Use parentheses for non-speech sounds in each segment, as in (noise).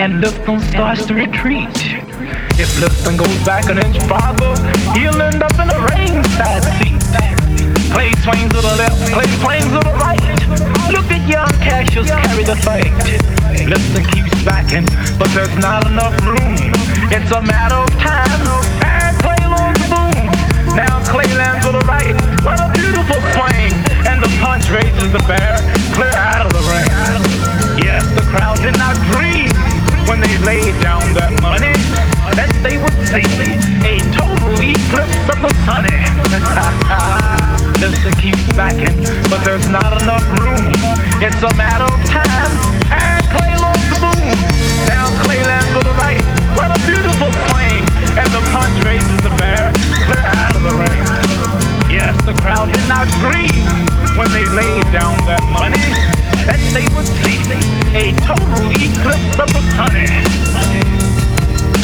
and Liston starts to retreat. If Liston goes back an inch farther, he'll end up in a ringside seat. Clay swings to the left, Clay swings to the right. Look at young Cassius carry the fight. Liston keeps backing, but there's not enough room. It's a matter of time, and Clay boom. Now Clay lands to the right. What a beautiful swing, and the punch raises the bear laid down that money that they would see a total eclipse of the sun. Liston keeps backing, but there's not enough room. It's a matter of time. And Clay lost the boom. Now Clay lands to the right. What a beautiful swing. And the punch raises the bear clear out of the ring. Yes, the crowd did not dream when they laid down that money that they would see a total eclipse of the sun.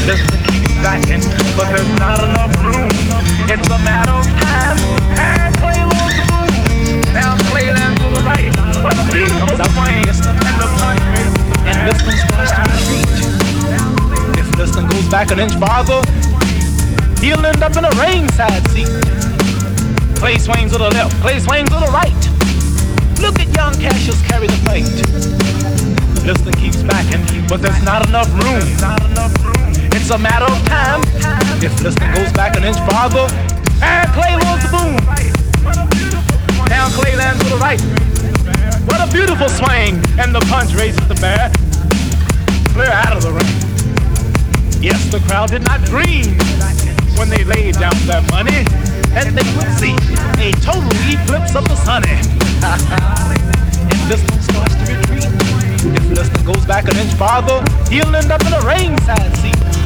Liston keeps backing, but there's not enough room. It's a matter of time. And Clay now Clayland to the right. But the beat comes out. And the punch And Liston starts to retreat. If Liston goes back an inch farther, he'll end up in a ringside seat. Clay swings to the left. Clay swings to the right. Look at young Cassius carry the fight. Liston keeps backing, but there's not enough room. It's a matter of time. If Liston goes back an inch farther, and Clay loses the boom. Now Clay lands to the right. What a beautiful swing. And the punch raises the bear clear out of the ring. Yes, the crowd did not dream when they laid down their money that they would see a total eclipse of the sun. (laughs) an he'll end up in a ringside seat.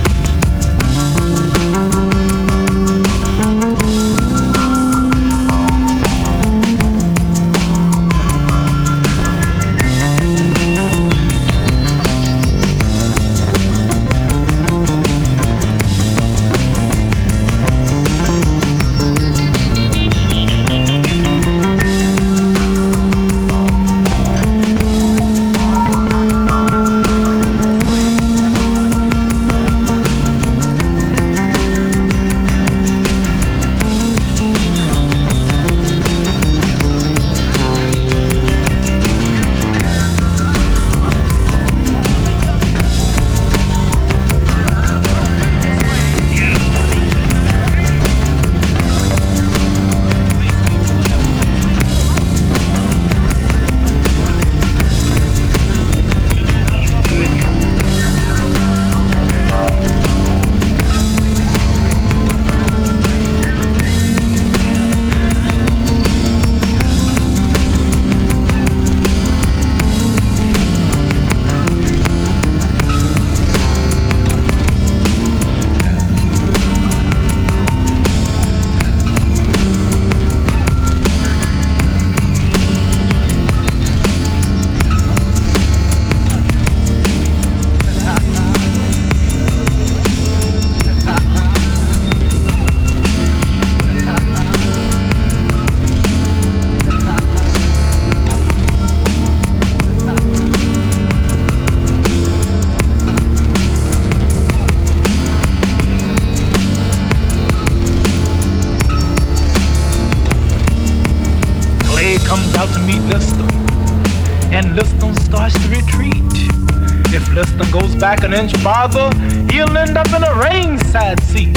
Back an inch farther, he'll end up in a ringside seat.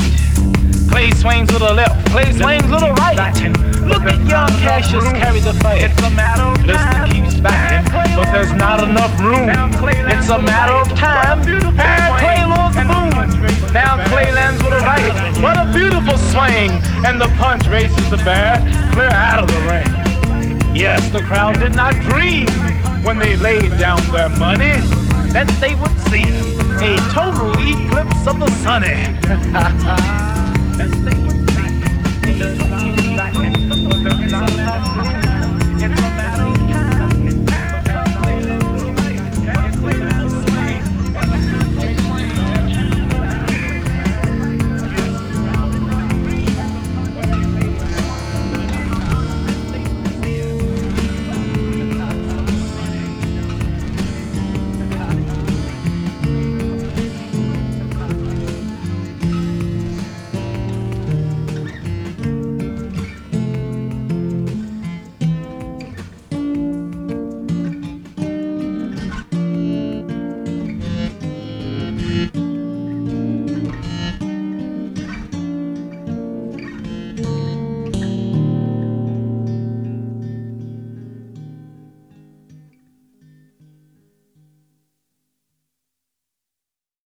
Clay swings to the left, Clay swings to the right. Look at young Cassius carry the fight. It's a matter of time. keeps backing, but there's not enough room. It's a matter of time. And Clay loses the boom. Now Clay lands with a right. What a beautiful swing. And the punch races the bear clear out the. Crowd did not dream when they laid down their money that they would see a total eclipse of the sun. (laughs)